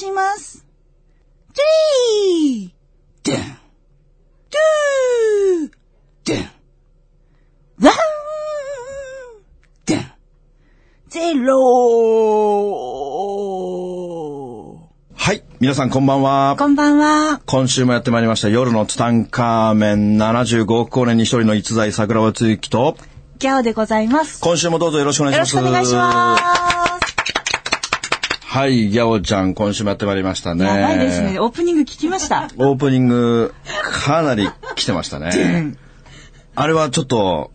します。 three ドゥン two ドゥン one ドゥン zeroはい。皆さんこんばんは。こんばんは。今週もやってまいりました夜のツタンカーメン75億光年に一人の逸材桜庭つゆきと、ギャオでございます。今週もどうぞよろしくお願いよします。ろしくお願いします。はい、ギャオちゃん、今週もやってまいりましたね。やばいですね。オープニング聞きました。オープニング、かなり来てましたね。あれはちょっと、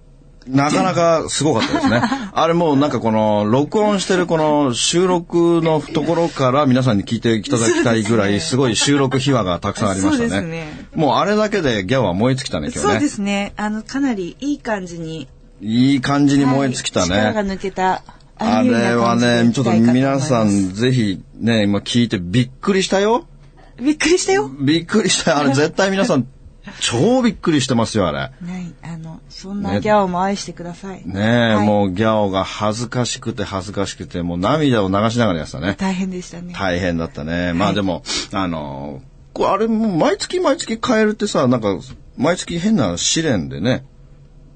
なかなかすごかったですね。あれもうなんかこの、録音してるこの収録のところから皆さんに聞いていただきたいぐらい、すごい収録秘話がたくさんありましたね。そうですねもうあれだけでギャオは燃え尽きたね、今日ね。そうですね。あの、かなりいい感じに。いい感じに燃え尽きたね。はい力が抜けた。あれはね、ちょっと皆さんぜひね、今聞いてびっくりしたよ。びっくりしたよ？びっくりしたよ。あれ 絶対皆さん超びっくりしてますよ、あれ。はい。あの、そんなギャオも愛してください。ねえ、はいもうギャオが恥ずかしくて恥ずかしくて、もう涙を流しながらやってたね。大変でしたね。大変だったね。まあでも、あの、これあれもう毎月毎月変えるってさ、なんか、毎月変な試練でね、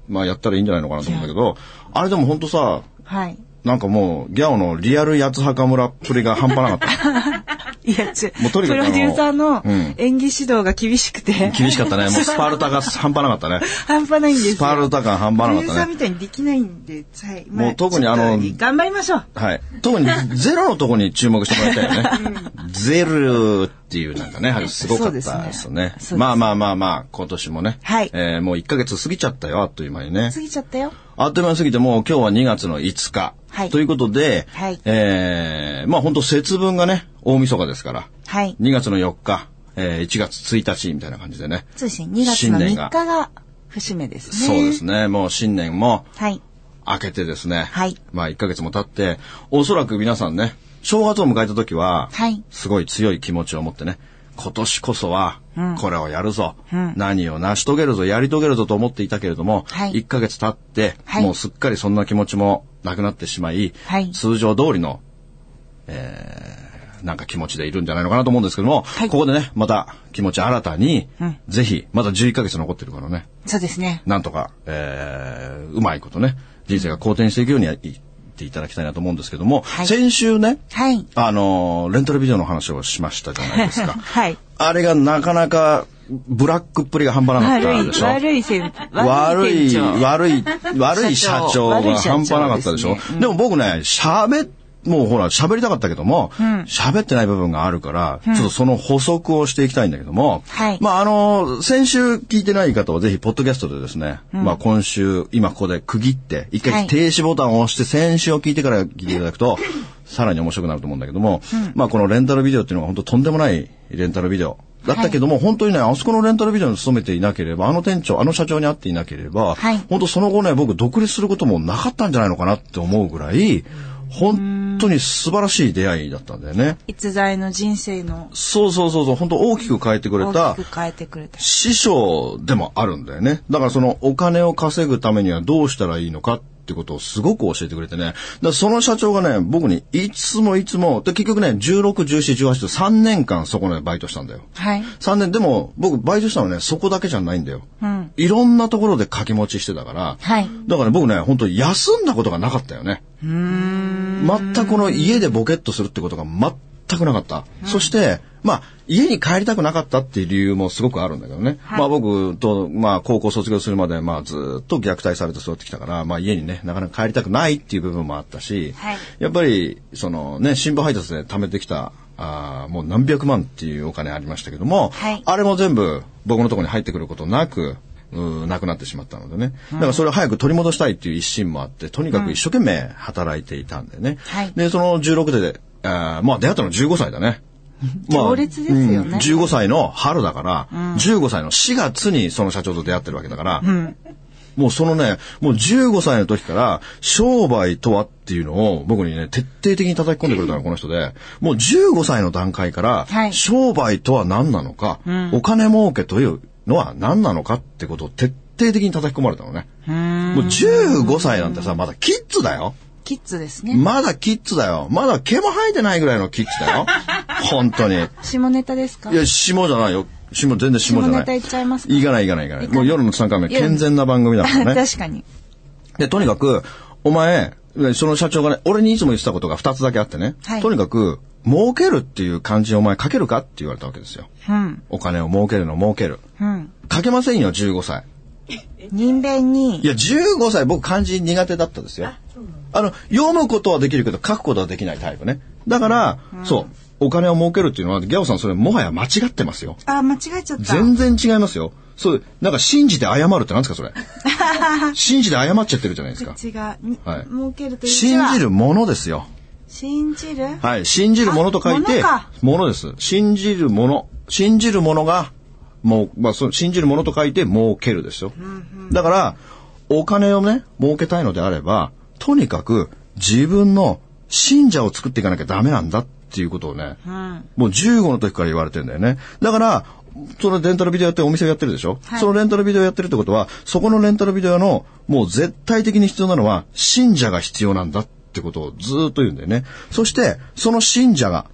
まあやったらいいんじゃないのかなと思うんだけど、あれでもほんとさ、はい。なんかもう、ギャオのリアル八つ墓村っぷりが半端なかった。いや、ちもうとにかくプロデューサーのうん演技指導が厳しくて。厳しかったね。もうスパルタが半端なかったね。半端ないんですよ。スパルタ感半端なかったね。プロデューサーみたいにできないんで、はい。まあもう特にあの頑張りましょう。はい。特にゼロのとこに注目してもらいたいよね。ゼロっていうなんかね、すごかったですねまあまあまあまあ、今年もね。はいえーもう1ヶ月過ぎちゃったよ、あっという間にね過。ぎちゃったよ。あっという間に過ぎて、もう今日は2月の5日。はいということで、はいえーまあ本当節分がね、大晦日ですから。はい。2月の4日、えー1月1日みたいな感じでね。そうですね。2月の3新年が日が節目ですね。そうですね。もう新年もはい。明けてですね。はいまあ1ヶ月も経って、おそらく皆さんね、正月を迎えた時は、はいすごい強い気持ちを持ってね、今年こそは、これをやるぞ、うん。何を成し遂げるぞ、やり遂げるぞと思っていたけれども、はい。1ヶ月経って、はい。もうすっかりそんな気持ちもなくなってしまい、はい。通常通りの、えーなんか気持ちでいるんじゃないのかなと思うんですけども、はい。ここでね、また気持ち新たに、うん。ぜひ、まだ11ヶ月残ってるからね、そうですね。なんとか、えーうまいことね、人生が好転していくようにやっていただきたいなと思うんですけども、はい先週ね、はい。あのーレンタルビデオの話をしましたじゃないですか。はい。あれがなかなか、ブラックっぷりが半端なかったでし、ょ？悪い先悪い、悪い、悪い社長が半端なかったでしょ？でも僕ね、喋っもうほら、喋りたかったけども、喋、ってない部分があるから、ちょっとその補足をしていきたいんだけども、はい。まあ、あの、先週聞いてない方はぜひ、ポッドキャストでですね、まあ、今週、今ここで区切って、一はい。回停止ボタンを押して、先週を聞いてから聞いていただくと、さらに面白くなると思うんだけども、まあ、このレンタルビデオっていうのが本当とんでもないレンタルビデオ。だったけども、本当にね、あそこのレンタルビデオに勤めていなければ、あの店長、あの社長に会っていなければ、はい。本当その後ね、僕独立することもなかったんじゃないのかなって思うぐらい、本当に素晴らしい出会いだったんだよね。逸材の人生のそうそうそうそう、本当大きく変えてくれた大きく変えてくれた。師匠でもあるんだよね。だからそのお金を稼ぐためにはどうしたらいいのかってことをすごく教えてくれてね。だその社長がね、僕にいつもいつも、で結局ね、16、17、18と3年間そこでバイトしたんだよ。はい。3年、でも僕バイトしたのはね、そこだけじゃないんだよ。うん。いろんなところで掛け持ちしてたから、はい。だからね、僕ね、本当休んだことがなかったよね。うーん。全くこの家でボケっとするってことが全くなかった。そして、まあ、家に帰りたくなかったっていう理由もすごくあるんだけどね。はいまあ僕と、まあ高校卒業するまで、まあずっと虐待されて育ってきたから、まあ家にね、なかなか帰りたくないっていう部分もあったし、はいやっぱり、そのね、新聞配達で貯めてきた、あーもう何百万っていうお金ありましたけども、はいあれも全部僕のところに入ってくることなく、うーなくなってしまったのでね。だからそれを早く取り戻したいっていう一心もあって、とにかく一生懸命働いていたんだよね。はいで、その16で、あーまあ出会ったの15歳だね。まあ強烈ですよねうん15歳の春だから、15歳の4月にその社長と出会ってるわけだから、うん。もうそのね、もう15歳の時から、商売とはっていうのを僕にね、徹底的に叩き込んでくれたのがこの人で、もう15歳の段階から、はい商売とは何なのか、んお金儲けというのは何なのかってことを徹底的に叩き込まれたのね。う。もう15歳なんてさ、まだキッズだよ。キッズですね。まだキッズだよ。まだ毛も生えてないぐらいのキッズだよ。本当に。い下ネタですか？や、下じゃないよ。下、全然下じゃない。下ネタ言っちゃいますか？いかないいかないいかない。もう夜の3回目、健全な番組だからね。確かに。で、とにかく、お前、その社長がね、俺にいつも言ってたことが2つだけあってね。はいとにかく、儲けるっていう漢字をお前書けるかって言われたわけですよ。うん。お金を儲けるの儲ける。うん。書けませんよ、15歳。人弁にい、や、15歳僕漢字苦手だったですよ。あの、読むことはできるけど書くことはできないタイプね。だから、そう、お金を儲けるっていうのは、ギャオさんそれもはや間違ってますよ。あ、間違えちゃった。全然違いますよ。そう、なんか信じて謝るってなんですか、それ。信じて謝っちゃってるじゃないですか。違う。にはい儲けるという信じるものですよ。信じる？はい。信じるものと書いてあ、ものです。信じるもの。信じるものが、もう、まあ、その信じるものと書いて、儲けるですよ。だから、お金をね、儲けたいのであれば、とにかく、自分の信者を作っていかなきゃダメなんだっていうことをね、うん。もう15の時から言われてんだよね。だから、そのレンタルビデオやってお店をやってるでしょ、はいそのレンタルビデオやってるってことは、そこのレンタルビデオの、もう絶対的に必要なのは、信者が必要なんだってことをずーっと言うんだよね。そして、その信者が、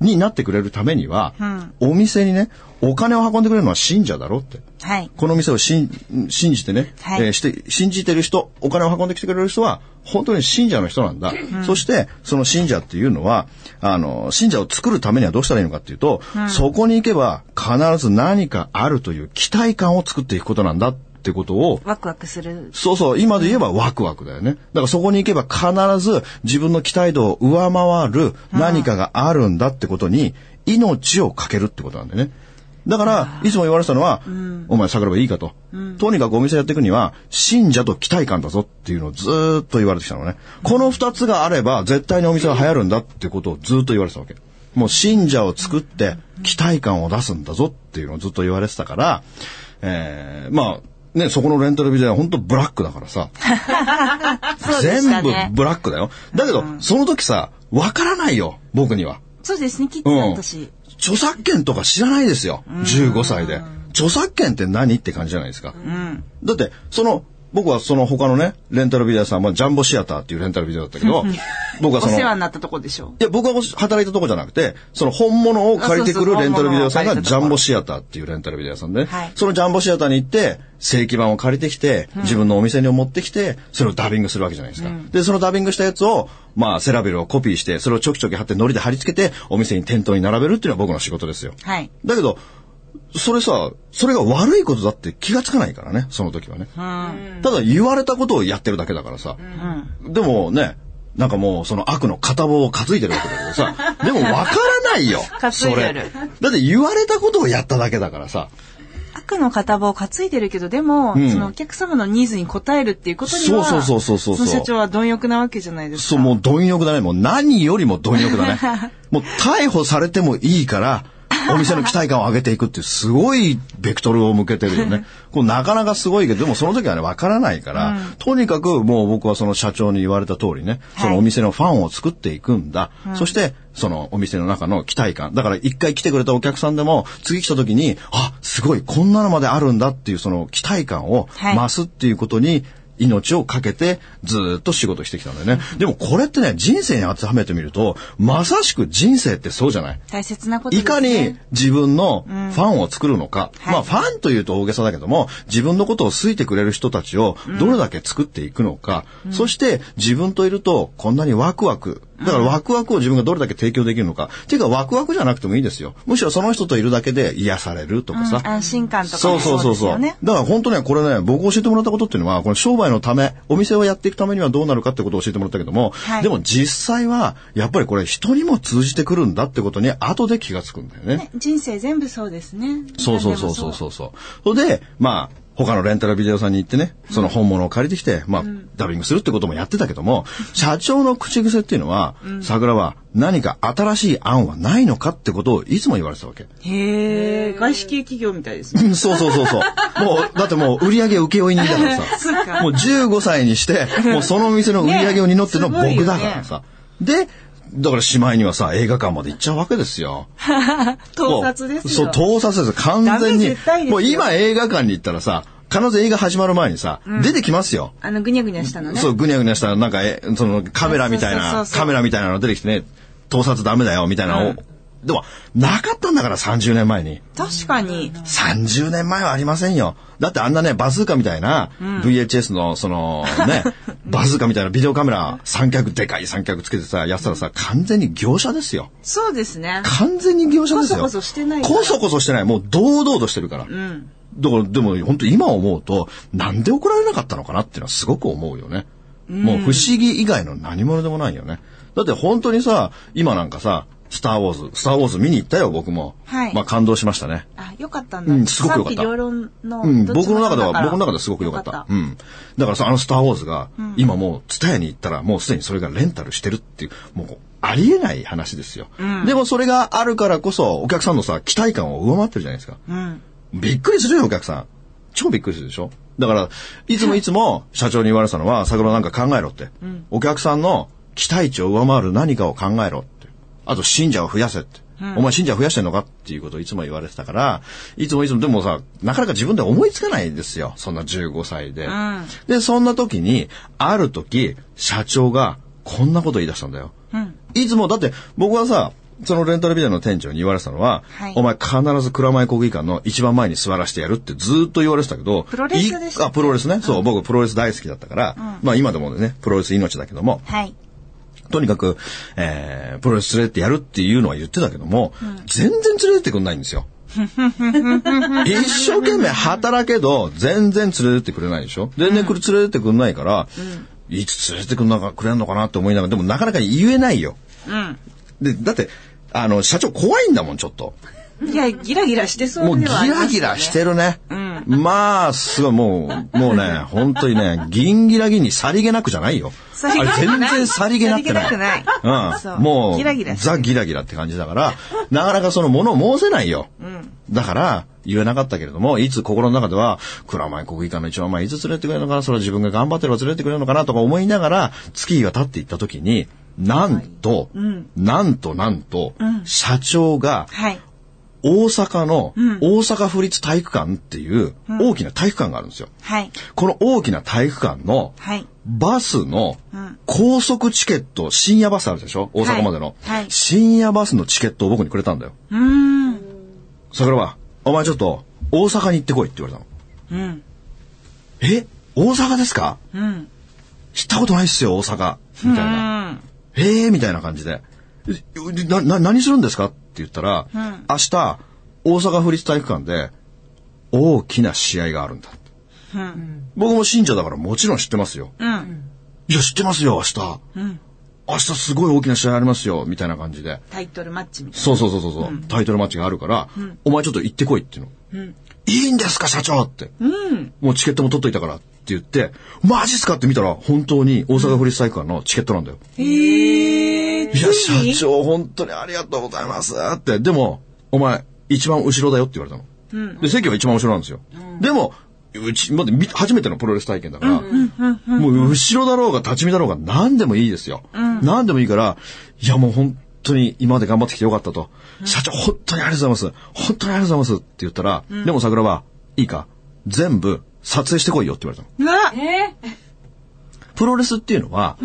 になってくれるためには、お店にね、お金を運んでくれるのは信者だろって。はい。この店を信信じてね、はいえーして、信じてる人、お金を運んできてくれる人は、本当に信者の人なんだ。そして、その信者っていうのは、あの、信者を作るためにはどうしたらいいのかっていうと、そこに行けば必ず何かあるという期待感を作っていくことなんだってことを、ワクワクする。そうそう、今で言えばワクワクだよね。だからそこに行けば必ず自分の期待度を上回る何かがあるんだってことに命をかけるってことなんだよね。だから、いつも言われてたのは、お前桜庭いいかと、とにかくお店やっていくには、信者と期待感だぞっていうのをずーっと言われてきたのね。この二つがあれば、絶対にお店は流行るんだってことをずーっと言われてたわけ。もう信者を作って、期待感を出すんだぞっていうのをずっと言われてたから、えー、まあ、ね、そこのレンタルビデオは本当ブラックだからさ。全部。ブラックだよ。だけど、その時さ、わからないよ、僕には。そうですね、キッズだったし。著作権とか知らないですよ。15歳で。著作権って何って感じじゃないですか。うん。だって、その、僕はその他のね、レンタルビデオ屋さんはジャンボシアターっていうレンタルビデオだったけど、僕はおその、世話になったとこでしょ。いや、僕が働いたとこじゃなくて、その本物を借りてくるレンタルビデオ屋さんがジャンボシアターっていうレンタルビデオ屋さんで、はいそのジャンボシアターに行って、正規版を借りてきて、自分のお店に持ってきて、それをダビングするわけじゃないですか。で、そのダビングしたやつを、まあ、セラベルをコピーして、それをちょきちょき貼って糊で貼り付けて、お店に店頭に並べるっていうのは僕の仕事ですよ。はい。だけど、それさ、それが悪いことだって気がつかないからね、その時はね。うん。ただ言われたことをやってるだけだからさ。でもね、なんかもうその悪の片棒を担いでるわけだけどさ、でもわからないよ。それ。だって言われたことをやっただけだからさ。悪の片棒を担いでるけど、でも、んそのお客様のニーズに応えるっていうことには、そうそうそうそうそうの社長は貪欲なわけじゃないですか。そう、もう貪欲だね。もう何よりも貪欲だね。もう逮捕されてもいいから、お店の期待感を上げていくっていうすごいベクトルを向けてるよね。こうなかなかすごいけど、でもその時はね、わからないから、とにかくもう僕はその社長に言われた通りね、そのお店のファンを作っていくんだ。そして、そのお店の中の期待感。だから一回来てくれたお客さんでも、次来た時に、あ、すごい、こんなのまであるんだっていうその期待感をはい増すっていうことに、命をかけてずーっと仕事してきたんだよね。でもこれってね、人生に当てはめてみると、まさしく人生ってそうじゃない？大切なことね。いかに自分のファンを作るのか、はい。まあファンというと大げさだけども、自分のことを好いてくれる人たちをどれだけ作っていくのか、そして自分といるとこんなにワクワク、だからワクワクを自分がどれだけ提供できるのか。っていうかワクワクじゃなくてもいいですよ。むしろその人といるだけで癒されるとかさ。うん安心感とかそうもそうそうそう。だから本当ね、これね、僕教えてもらったことっていうのは、この商売のため、お店をやっていくためにはどうなるかってことを教えてもらったけども、はいでも実際は、やっぱりこれ人にも通じてくるんだってことに後で気がつくんだよね。ね人生全部そうですね。そうそうそうそうそうそう。それで、まあ、他のレンタルビデオさんに行ってね、その本物を借りてきて、まあ、ダビングするってこともやってたけども、社長の口癖っていうのは、桜は何か新しい案はないのかってことをいつも言われてたわけ。へえ、外資系企業みたいですね。うんそうそうそうそう。もう、だってもう売り上げ請負人だからさ。そうかもう15歳にして、もうその店の売り上げを担ってるのね僕だからさ。で、だからしまいにはさ、映画館まで行っちゃうわけですよ。盗撮ですよ。そう、盗撮です。完全にもう今映画館に行ったらさ、必ず映画始まる前にさ、出てきますよ。あの、ぐにゃぐにゃしたのね。そう、ぐにゃぐにゃした、なんか、え、その、カメラみたいなカメラみたいなの出てきてね、盗撮ダメだよ、みたいなのを、でも、なかったんだから、30年前に。確かに。30年前はありませんよ。だってあんなね、バズーカみたいな、VHS の、その、ね、バズーカみたいなビデオカメラ、三脚、でかい三脚つけてさ、やったらさ、完全に業者ですよ。そうですね。完全に業者ですよ。こそこそしてないこそこそしてない。もう堂々としてるから。うん。だから、でも本当今思うと、なんで怒られなかったのかなっていうのはすごく思うよね。もう不思議以外の何者でもないよね。だって本当にさ、今なんかさ、スターウォーズ、スターウォーズ見に行ったよ、僕も。はいまあ感動しましたね。あ、よかったんだ。うんすごくよかった両論の、うん、僕の中では、僕の中ではすごく良かった。ようん。だからさ、あのスターウォーズが、今もう、ツタヤに行ったら、もうすでにそれがレンタルしてるっていう、もう、ありえない話ですよ。でもそれがあるからこそ、お客さんのさ、期待感を上回ってるじゃないですか。うん。びっくりするよ、お客さん。超びっくりするでしょだから、いつもいつも社長に言われてたのは、桜なんか考えろって。お客さんの期待値を上回る何かを考えろって。あと、信者を増やせって。お前信者増やしてんのかっていうことをいつも言われてたから、いつもいつも、でもさ、なかなか自分で思いつかないんですよ。そんな15歳で。んで、そんな時に、ある時、社長がこんなこと言い出したんだよ。うん。いつも、だって僕はさ、そのレンタルビデオの店長に言われてたのは、はいお前必ず蔵前国技館の一番前に座らせてやるってずーっと言われてたけど、プロレスでしたいあ、プロレスね。そう、僕プロレス大好きだったから、まあ今でもね、プロレス命だけども、はい。とにかく、えー、プロレス連れてってやるっていうのは言ってたけども、全然連れてってくんないんですよ。一生懸命働けど、全然連れてってくれないでしょ全然これ連れてってくんないから、いつ連れてってくんなかくれんのかなって思いながら、でもなかなか言えないよ。うん。で、だって、あの、社長怖いんだもん、ちょっと。いや、ギラギラしてそうもうギラギラしてるね。んまあ、すごい、もう、もうね、本当にね、ギンギラギンにさりげなくじゃないよ。さりげなくあれ全然さりげなくない。さりげなくないそううん。もう、ギラギラザギラギラって感じだから、なかなかそのものを申せないよ。だから、言えなかったけれども、いつ心の中では、蔵前国技館の一番前いつ連れてくれるのかな、それは自分が頑張ってれば連れてくれるのかなとか思いながら、月日が経っていった時に、なんと、なんとなんと、社長が、はい。大阪の大阪府立体育館っていう大きな体育館があるんですよ。はい。この大きな体育館のはい。バスのん高速チケット、深夜バスあるでしょ？大阪までの、はいはい深夜バスのチケットを僕にくれたんだよ。うーん。桜は、お前ちょっと大阪に行ってこいって言われたの。うん。え？大阪ですか？うん。知ったことないっすよ、大阪。みたいな。うん。ええー、みたいな感じで。えな、な、何するんですか？って言ったら、ん明日、大阪府立体育館で、大きな試合があるんだ。うん。僕も信者だからもちろん知ってますよ。うん。いや、知ってますよ、明日。うん。明日すごい大きな試合ありますよ、みたいな感じで。タイトルマッチみたいそうそうそうそうそう、タイトルマッチがあるから、お前ちょっと行ってこいっていうの。いいんですか、社長って。な。うん。もうチケットも取っといたからって言って、マジっすかって見たら、本当に大阪府立体育館のチケットなんだよ。へえ。いや、社長、本当にありがとうございますって。でも、お前、一番後ろだよって言われたの。で、席は一番後ろなんですよ。でも、うち、まだみ初めてのプロレス体験だから、もう後ろだろうが立ち見だろうが何でもいいですよ。何でもいいから、いやもう本当に今まで頑張ってきてよかったと。社長、本当にありがとうございます。本当にありがとうございますって言ったら、でも桜は、いいか、全部撮影してこいよって言われたの。うわプロレスっていうのは、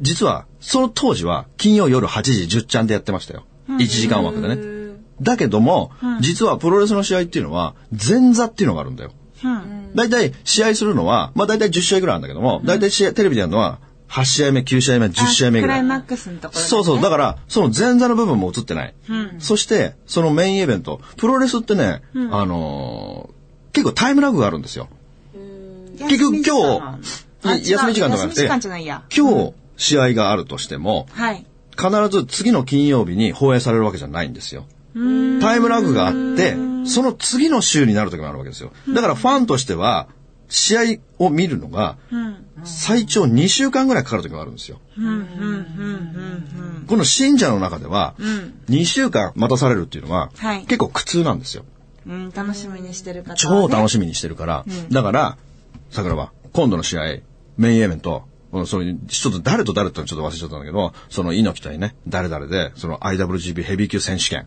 実は、その当時は金曜夜8時10ちゃんでやってましたよ。1時間枠でね。だけども、実はプロレスの試合っていうのは、前座っていうのがあるんだよ。うん。だいたい試合するのは、まあだいたい10試合ぐらいあるんだけども、だいたい試合、テレビでやるのは、8試合目、9試合目、10試合目ぐらい。クライマックスのところ、ね。そうそう。だから、その前座の部分も映ってない。そして、そのメインイベント、プロレスってね、あのー結構タイムラグがあるんですよ。結局今日休み時間とかじゃなくて。今日、試合があるとしても、はい。必ず次の金曜日に放映されるわけじゃないんですよ。タイムラグがあって、その次の週になる時もあるわけですよ。だからファンとしては、試合を見るのが、最長2週間ぐらいかかる時もあるんですよ。この信者の中では、2週間待たされるっていうのは、はい。結構苦痛なんですよ。うん、楽しみにしてる方は、ね。超楽しみにしてるから、だから、桜は、今度の試合、メインイベント、うんそれ、ちょっと誰と誰とちょっと忘れちゃったんだけど、その猪木対ね、誰々で、その IWGP ヘビー級選手権。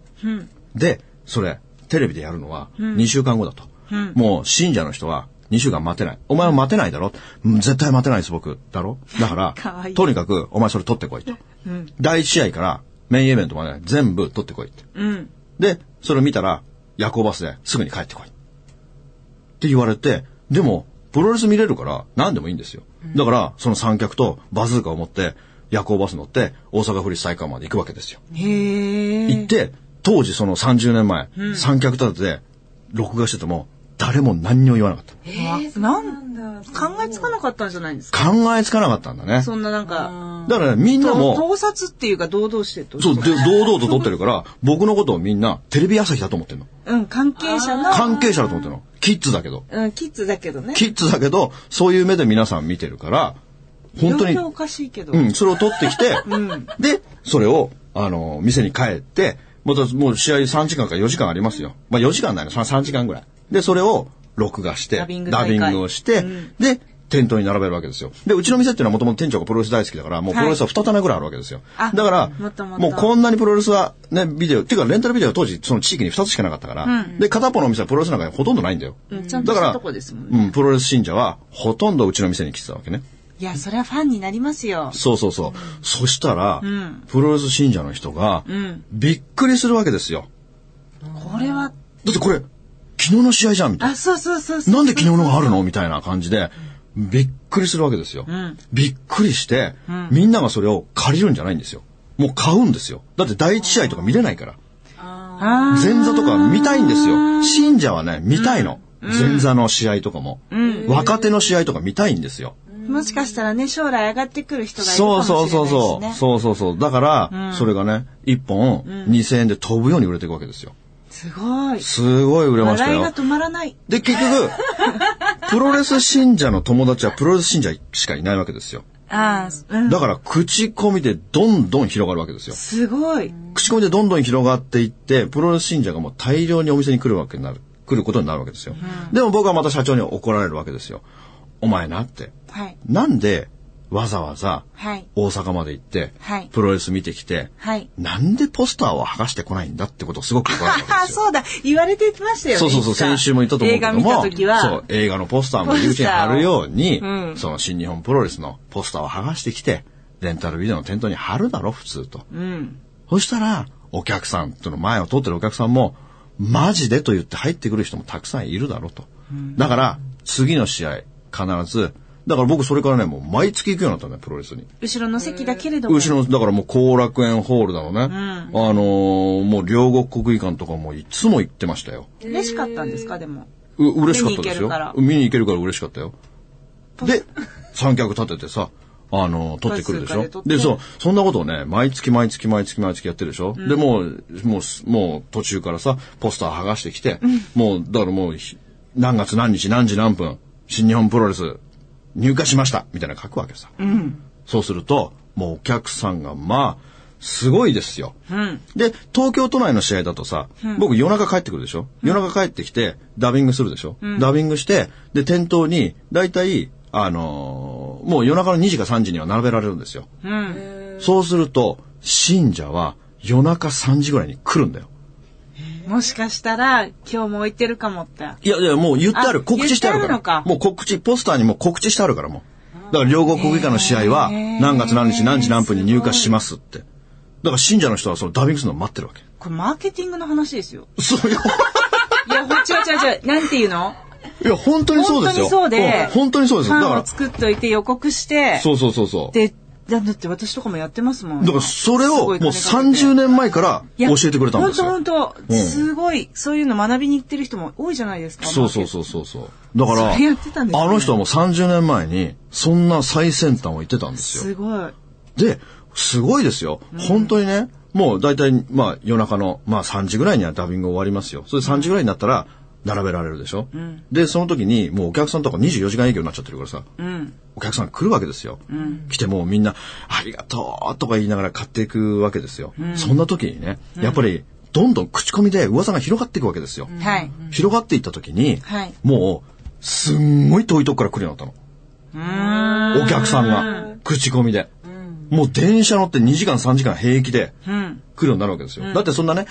で、それ、テレビでやるのは2週間後だと。もう信者の人は2週間待てない。お前は待てないだろ？うん絶対待てないです、僕。だろ？だか かわいいら、とにかく、お前それ取ってこいと。第一試合からメインイベントまで全部取ってこいって。うん。で、それを見たら、夜行バスですぐに帰ってこい。って言われて、でも、プロレス見れるから何でもいいんですよ。だから、その三脚とバズーカを持って、夜行バス乗って、大阪府立体育館まで行くわけですよ。へえ。行って、当時その30年前、三脚立てて、録画してても、誰も何にも言わなかった。あなん考えつかなかったんじゃないんですか？考えつかなかったんだね。そんななんか、だからね、みんなとも、盗撮っていうか堂々してと。そう、で、堂々と撮ってるから、僕のことをみんな、テレビ朝日だと思ってんの。うん、関係者の、関係者だと思ってんの。キッズだけど。うん、キッズだけどね。キッズだけど、そういう目で皆さん見てるから、本当におかしいけど。うん、それを取ってきて、で、それを、あの、店に帰って、またもう試合3時間か4時間ありますよ。まあ4時間ないの、3時間ぐらい。で、それを録画して、ダビングをして、で、店頭に並べるわけですよ。で、うちの店っていうのはもともと店長がプロレス大好きだから、もうプロレスは2棚ぐらいあるわけですよ。あだからもっともっ、ともうこんなにプロレスはね、ビデオ、っていうかレンタルビデオは当時その地域に2つしかなかったから、で、片っぽのお店はプロレスなんかほとんどないんだよ。うんちゃんとしたとこですもんね。うん、プロレス信者はほとんどうちの店に来てたわけね。いや、それはファンになりますよ。そうそうそう。そしたら、んプロレス信者の人が、んびっくりするわけですよ。これは、だってこれ、昨日の試合じゃんみたいあ、そうそうそうそな。う。なんで昨日のがあるのみたいな感じで、びっくりするわけですよ。んびっくりして、みんながそれを借りるんじゃないんですよ。もう買うんですよ。だって第一試合とか見れないから。あ前座とか見たいんですよ。信者はね、見たいの。前座の試合とかも。若手の試合とか見たいんですよ。ーもしかしたらね、将来上がってくる人がいるかそうもしれないし、ね。そうそうそう。そうそうそう。だから、それがね、1本2000円で飛ぶように売れていくわけですよ。すごい。すごい売れましたよ笑いが。止まらない。で、結局、プロレス信者の友達はプロレス信者しかいないわけですよ。ああ、うん。だから、口コミでどんどん広がるわけですよ。すごい。口コミでどんどん広がっていって、プロレス信者がもう大量にお店に来るわけになる、来ることになるわけですよ。でも僕はまた社長に怒られるわけですよ。お前なって。はい。なんで、わざわざ、はい。大阪まで行って、はいプロレス見てきて、はい。なんでポスターを剥がしてこないんだってことをすごく怒られたわあけですよ。そうだ。言われてましたよね。そうそうそう、先週も言ったと思うけども。映画見た時は。そう、映画のポスターも入り口に貼るように、うんその新日本プロレスのポスターを剥がしてきて、レンタルビデオの店頭に貼るだろ、普通と。うん。そしたら、お客さんとの前を通ってるお客さんも、マジでと言って入ってくる人もたくさんいるだろうと。だから、次の試合、必ず、だから僕それからね、もう毎月行くようになったね、プロレスに。後ろの席だけれども。後ろの、だからもう後楽園ホールだろうね。あのーもう両国国技館とかもいつも行ってましたよ。嬉しかったんですか、でも。う、嬉しかったですよ見に行けるから。嬉しかったよ。で、三脚立ててさ、あの、取ってくるでしょ？でそう、そんなことをね、毎月毎月毎月毎月やってるでしょ、で、もう、もう、もう途中からさ、ポスター剥がしてきて、もう、だからもう、ひ何月何日何時何分、新日本プロレス入荷しましたみたいなの書くわけさ。そうすると、もうお客さんが、まあ、すごいですよ。うん。で、東京都内の試合だとさ、僕夜中帰ってくるでしょ、夜中帰ってきて、ダビングするでしょ、ダビングして、で、店頭に、だいたい、あのーもう夜中の2時か3時には並べられるんですよ。うん。そうすると、信者は夜中3時ぐらいに来るんだよ。もしかしたら、今日も置いてるかもって。いやいや、もう言ってある。あ告知してあるから。かもう告知、ポスターにも告知してあるからもう。だから両国国技館の試合は、何月何日何時何分に入荷しますって。だから信者の人はそのダビングするのを待ってるわけ。これマーケティングの話ですよ。そうよ。いや、ほ違う違う違う。なんていうの？いや、本当にそうですよ。本当にそうでん本当にそうですよ。だから作っといて予告して、そうそうそうそう。で、だだって私とかもやってますもん。だからそれすをもうごい金かけて30年前から教えてくれたんですよ。本当本当、うんすごい、そういうの学びに行ってる人も多いじゃないですか。そうそうそうそうそう。だから、ねあの人はもう30年前にそんな最先端を言ってたんですよ。すごい。で、すごいですよ。本当にね、もう大体、まあ夜中の、まあ3時ぐらいにはダビング終わりますよ。それで3時ぐらいになったら、並べられるでしょ、で、その時に、もうお客さんとか24時間営業になっちゃってるからさ、うん。お客さん来るわけですよ。来てもうみんな、ありがとうとか言いながら買っていくわけですよ。そんな時にね、やっぱり、どんどん口コミで噂が広がっていくわけですよ。はい。広がっていった時に、はいもう、すんごい遠いとこから来るようになったの。お客さんが、口コミで。もう電車乗って2時間3時間平気でうん。来るようになるわけですよ。だってそんなね、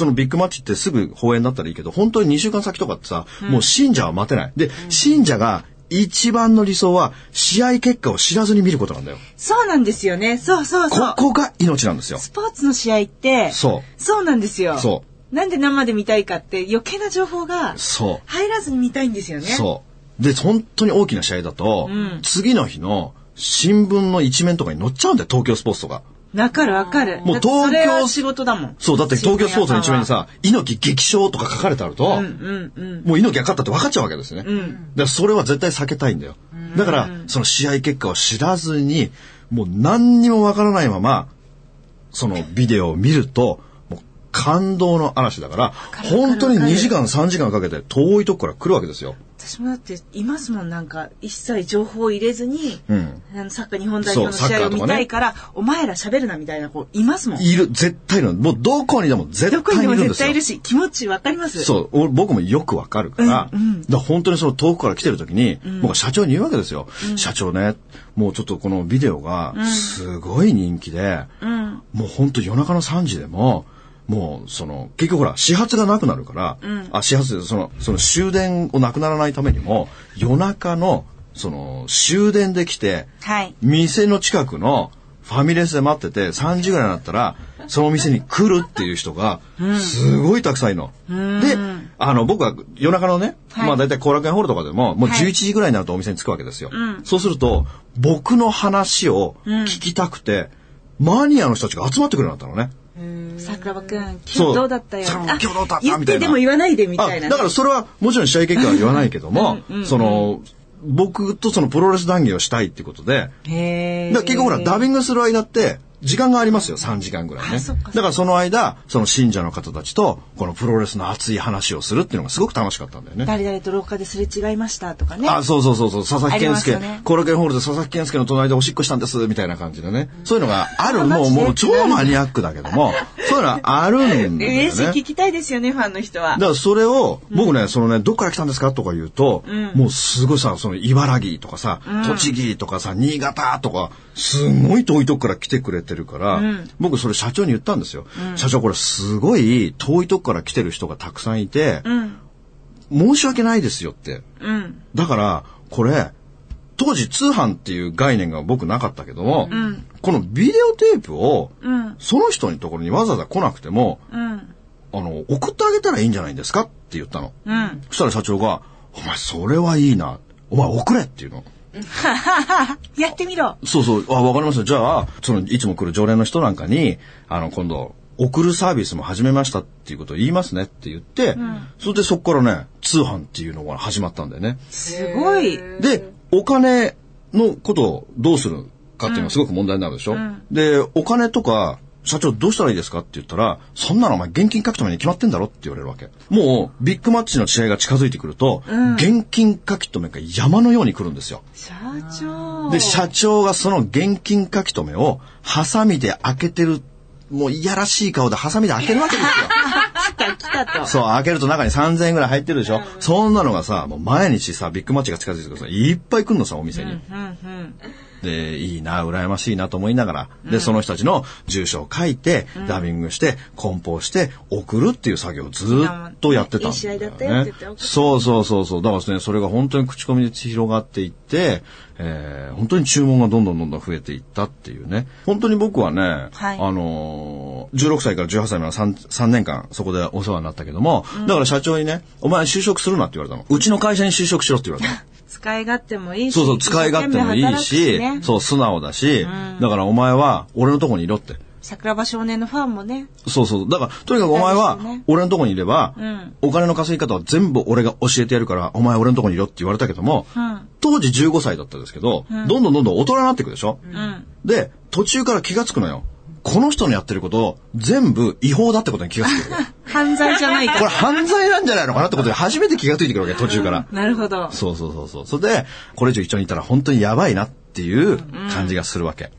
そのビッグマッチってすぐ放映になったらいいけど、本当に2週間先とかってさ、もう信者は待てない。で、信者が一番の理想は試合結果を知らずに見ることなんだよ。そうなんですよね。そうそうそう。ここが命なんですよ。スポーツの試合って、そう。そうなんですよ。。そうなんで生で見たいかって余計な情報がそう。入らずに見たいんですよね。そう。で、本当に大きな試合だと、ん次の日の新聞の一面とかに載っちゃうんだよ、東京スポーツとか。わかるわかる。もう東京それは仕事だもん。そう、だって東京スポーツの一面にさ、猪木激勝とか書かれてあると、うんうんうん。もう猪木が勝ったって分かっちゃうわけですよね。うん。だからそれは絶対避けたいんだよ。だから、その試合結果を知らずに、もう何にもわからないまま、そのビデオを見ると、もう感動の嵐だから、る本当にわかる2時間3時間かけて遠いとこから来るわけですよ。私もだっていますもんなんか一切情報を入れずに、うん。あのサッカー日本代表の試合を見たいから、お前ら喋るなみたいな子いますもん。いる、絶対いるの。もうどこにでも絶どこにでも対いるんですよ絶対いる。し気持ちわかります。そう、俺僕もよくわかるから、うんうんだ本当にその遠くから来てる時に、僕は社長に言うわけですよ。社長ね、もうちょっとこのビデオがすごい人気で、うん。もう本当夜中の3時でも、もうその、結局ほら、始発がなくなるから、あ、始発で、その、その終電をなくならないためにも、夜中の、その、終電で来て、はい。店の近くのファミレスで待ってて3時ぐらいになったらその店に来るっていう人がすごいたくさんいるの。で、あの僕は夜中のね、はいまあ大体後楽園ホールとかでももうはい11時ぐらいになるとお店に着くわけですよ。うんそうすると僕の話を聞きたくて、マニアの人たちが集まってくるようになったのね。桜庭くん、今日どうだったよ？今日どうだった？言っみたいな。てでも言わないでみたいなだからそれはもちろん試合結果は言わないけども、その僕とそのプロレス談義をしたいっていうことで、だから結局ほら、ダビングする間って、時間がありますよ、3時間ぐらいね。だからその間、その信者の方たちと、このプロレスの熱い話をするっていうのがすごく楽しかったんだよね。誰々と廊下ですれ違いましたとかね。あ、そうそうそうそう、佐々木健介、コロケンホールで佐々木健介の隣でおしっこしたんです、みたいな感じでね。そういうのがある、もう、もう超マニアックだけども、そういうのはあるんだよね。嬉しい、聞きたいですよね、ファンの人はだ。からそれを、僕ね、そのね、どっから来たんですかとか言うと、もうすごいさ、その茨城とかさ、栃木とかさ、新潟とか、すごい遠いとこから来てくれてるから、僕それ社長に言ったんですよ。社長これすごい遠いとこから来てる人がたくさんいて、うん。申し訳ないですよって。うん。だから、これ、当時通販っていう概念が僕なかったけども、このビデオテープを、うん。その人のところにわざわざ来なくても、うん。あの、送ってあげたらいいんじゃないんですかって言ったの。うん。そしたら社長が、お前それはいいな。お前送れっていうの。やってみろ。そうそう、あ、わかりました。じゃあ、その、いつも来る常連の人なんかに、あの、今度、送るサービスも始めましたっていうことを言いますねって言って、それでそこからね、通販っていうのが始まったんだよね。すごい。で、お金のことをどうするかっていうのはすごく問題になるでしょ、で、お金とか、社長どうしたらいいですかって言ったら、そんなのお前現金書くために決まってんだろって言われるわけ。もう、ビッグマッチの試合が近づいてくると、現金書き留めが山のように来るんですよ。社長。で、社長がその現金書き留めを、ハサミで開けてる、もういやらしい顔でハサミで開けるわけですよ。来た来たと。そう、開けると中に3000円ぐらい入ってるでしょ、そんなのがさ、もう毎日さ、ビッグマッチが近づいてくるとさ、いっぱい来るのさ、お店に。うんうん。で、いいな、羨ましいなと思いながら、で、その人たちの住所を書いて、ダビングして、梱包して、送るっていう作業をずっとやってたんだよ、ね。だよそうそうそうそう。だからね、それが本当に口コミで広がっていって、えー本当に注文がどんどんどんどん増えていったっていうね。本当に僕はね、はいあのー16歳から18歳まで 3, 3年間そこでお世話になったけども、だから社長にね、お前就職するなって言われたの。うちの会社に就職しろって言われたの。使い勝手もいいし。そうそう、使い勝手もいいし、ねそう、素直だし、だからお前は俺のとこにいろって。桜庭少年のファンもね。そうそう。だから、とにかくお前は俺のとこにいれば、んお金の稼ぎ方は全部俺が教えてやるから、お前俺のとこにいろって言われたけども、うん。当時15歳だったんですけど、どんどんどんどん大人になっていくでしょ、うん。で、途中から気がつくのよ。この人のやってること、全部違法だってことに気がつくる。犯罪じゃないこれか。犯罪なんじゃないのかなってことで初めて気がついてくるわけ、途中から。なるほど。そうそうそうそう。それで、これ以上一緒にいたら本当にやばいなっていう感じがするわけ。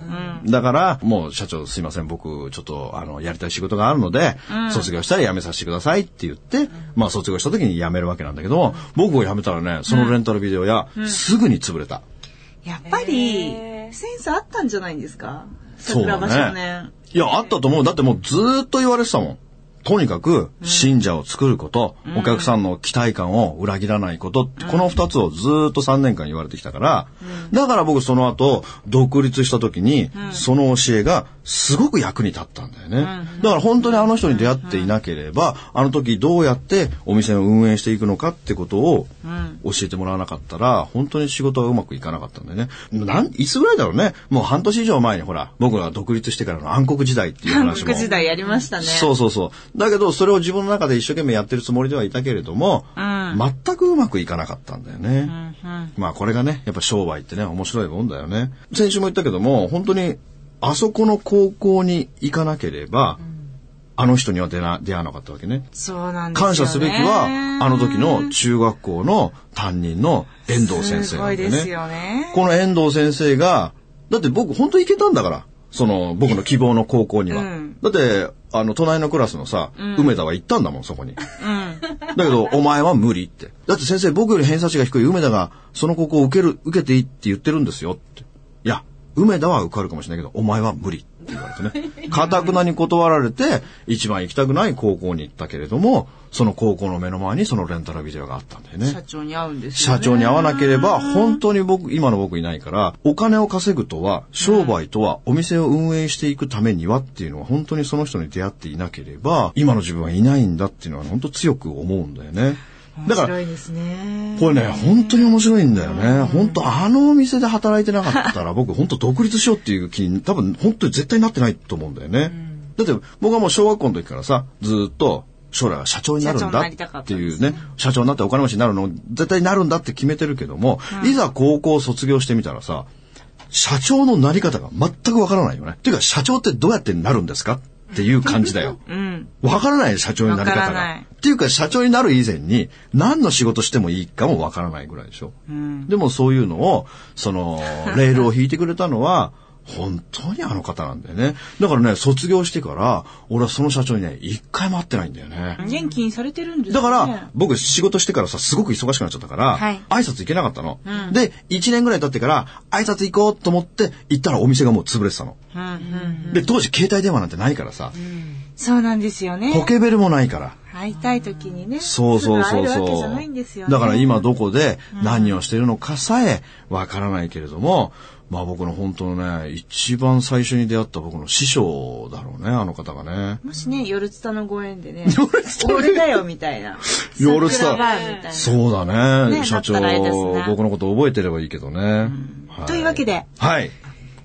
だから、もう社長すいません、僕ちょっとあの、やりたい仕事があるので、卒業したら辞めさせてくださいって言って、まあ卒業した時に辞めるわけなんだけども、僕を辞めたらね、そのレンタルビデオ屋、すぐに潰れた。やっぱり、センスあったんじゃないんですか？桜だ庭少年。いや、あったと思う。だってもうずーっと言われてたもん。とにかく信者を作ること、お客さんの期待感を裏切らないこと、この二つをずーっと3年間言われてきたから、だから僕その後、独立した時に、その教えがすごく役に立ったんだよね。だから本当にあの人に出会っていなければ、あの時どうやってお店を運営していくのかってことを教えてもらわなかったら、本当に仕事はうまくいかなかったんだよね。なん、いつぐらいだろうね。もう半年以上前にほら、僕が独立してからの暗黒時代っていう韓話も。国時代やりましたね。そうそうそう。だけど、それを自分の中で一生懸命やってるつもりではいたけれども、全くうまくいかなかったんだよね。まあこれがね、やっぱ商売ってね、面白いもんだよね。先週も言ったけども、本当に、あそこの高校に行かなければ、あの人には出な出会わなかったわけね。そうなんですよね。感謝すべきは、あの時の中学校の担任の遠藤先生すなんだよごいですね。よね。この遠藤先生が、だって僕本当行けたんだから。その僕の希望の高校には。うんだって、あの、隣のクラスのさ、梅田は行ったんだもん、そこに。うん。だけど、お前は無理って。だって先生、僕より偏差値が低い梅田が、その高校を受ける、受けていいって言ってるんですよって。いや、梅田は受かるかもしれないけど、お前は無理って言われてね。かたくなに断られて、一番行きたくない高校に行ったけれども、その高校の目の前にそのレンタルビデオがあったんだよね。社長に会うんですよ、ね。社長に会わなければ、本当に僕、今の僕いないから、お金を稼ぐとは、商売とは、お店を運営していくためにはっていうのは、本当にその人に出会っていなければ、今の自分はいないんだっていうのは、本当強く思うんだよね。だから、面白いですね。これね、本当に面白いんだよね。本当あのお店で働いてなかったら、僕本当独立しようっていう気に、多分本当に絶対なってないと思うんだよね。だって僕はもう小学校の時からさ、ずーっと、将来は社長になるんだっっていうね、社長になってお金持ちになるの絶対になるんだって決めてるけども、いざ高校を卒業してみたらさ、社長のなり方が全くわからないよね。っていうか、社長ってどうやってなるんですかっていう感じだよ。うん。わからない社長になりわ方が。っていうか、社長になる以前に、何の仕事してもいいかもわからないぐらいでしょ。でもそういうのを、その、レールを引いてくれたのは、本当にあの方なんだよね。だからね、卒業してから、俺はその社長にね、一回も会ってないんだよね。元気にされてるんですだね。から、僕仕事してからさ、すごく忙しくなっちゃったから、はい挨拶行けなかったの。で、1年ぐらい経ってから、挨拶行こうと思って行ったらお店がもう潰れてたの。うんうん。で、当時携帯電話なんてないからさ、そうなんですよね。ポケベルもないから。会いたい時にね。そうそうそうそうゃないんですよね。だから今どこで何をしているのかさえわからないけれども、まあ僕の本当のね、一番最初に出会った僕の師匠だろうね、あの方がね。もしね、夜ツタのご縁でね、俺だよみたいな。夜スタ。そうだね。ね社長なったらいいですね、僕のこと覚えてればいいけどね。はというわけで、はい。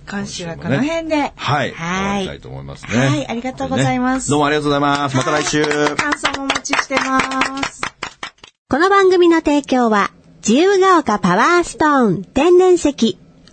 今週はこの辺で。はい。終わはいりたいと思いますね。はいありがとうございますねどうもありがとうございます。また来週。感想もお待ちしてます。この番組の提供は、自由が丘パワーストーン天然石、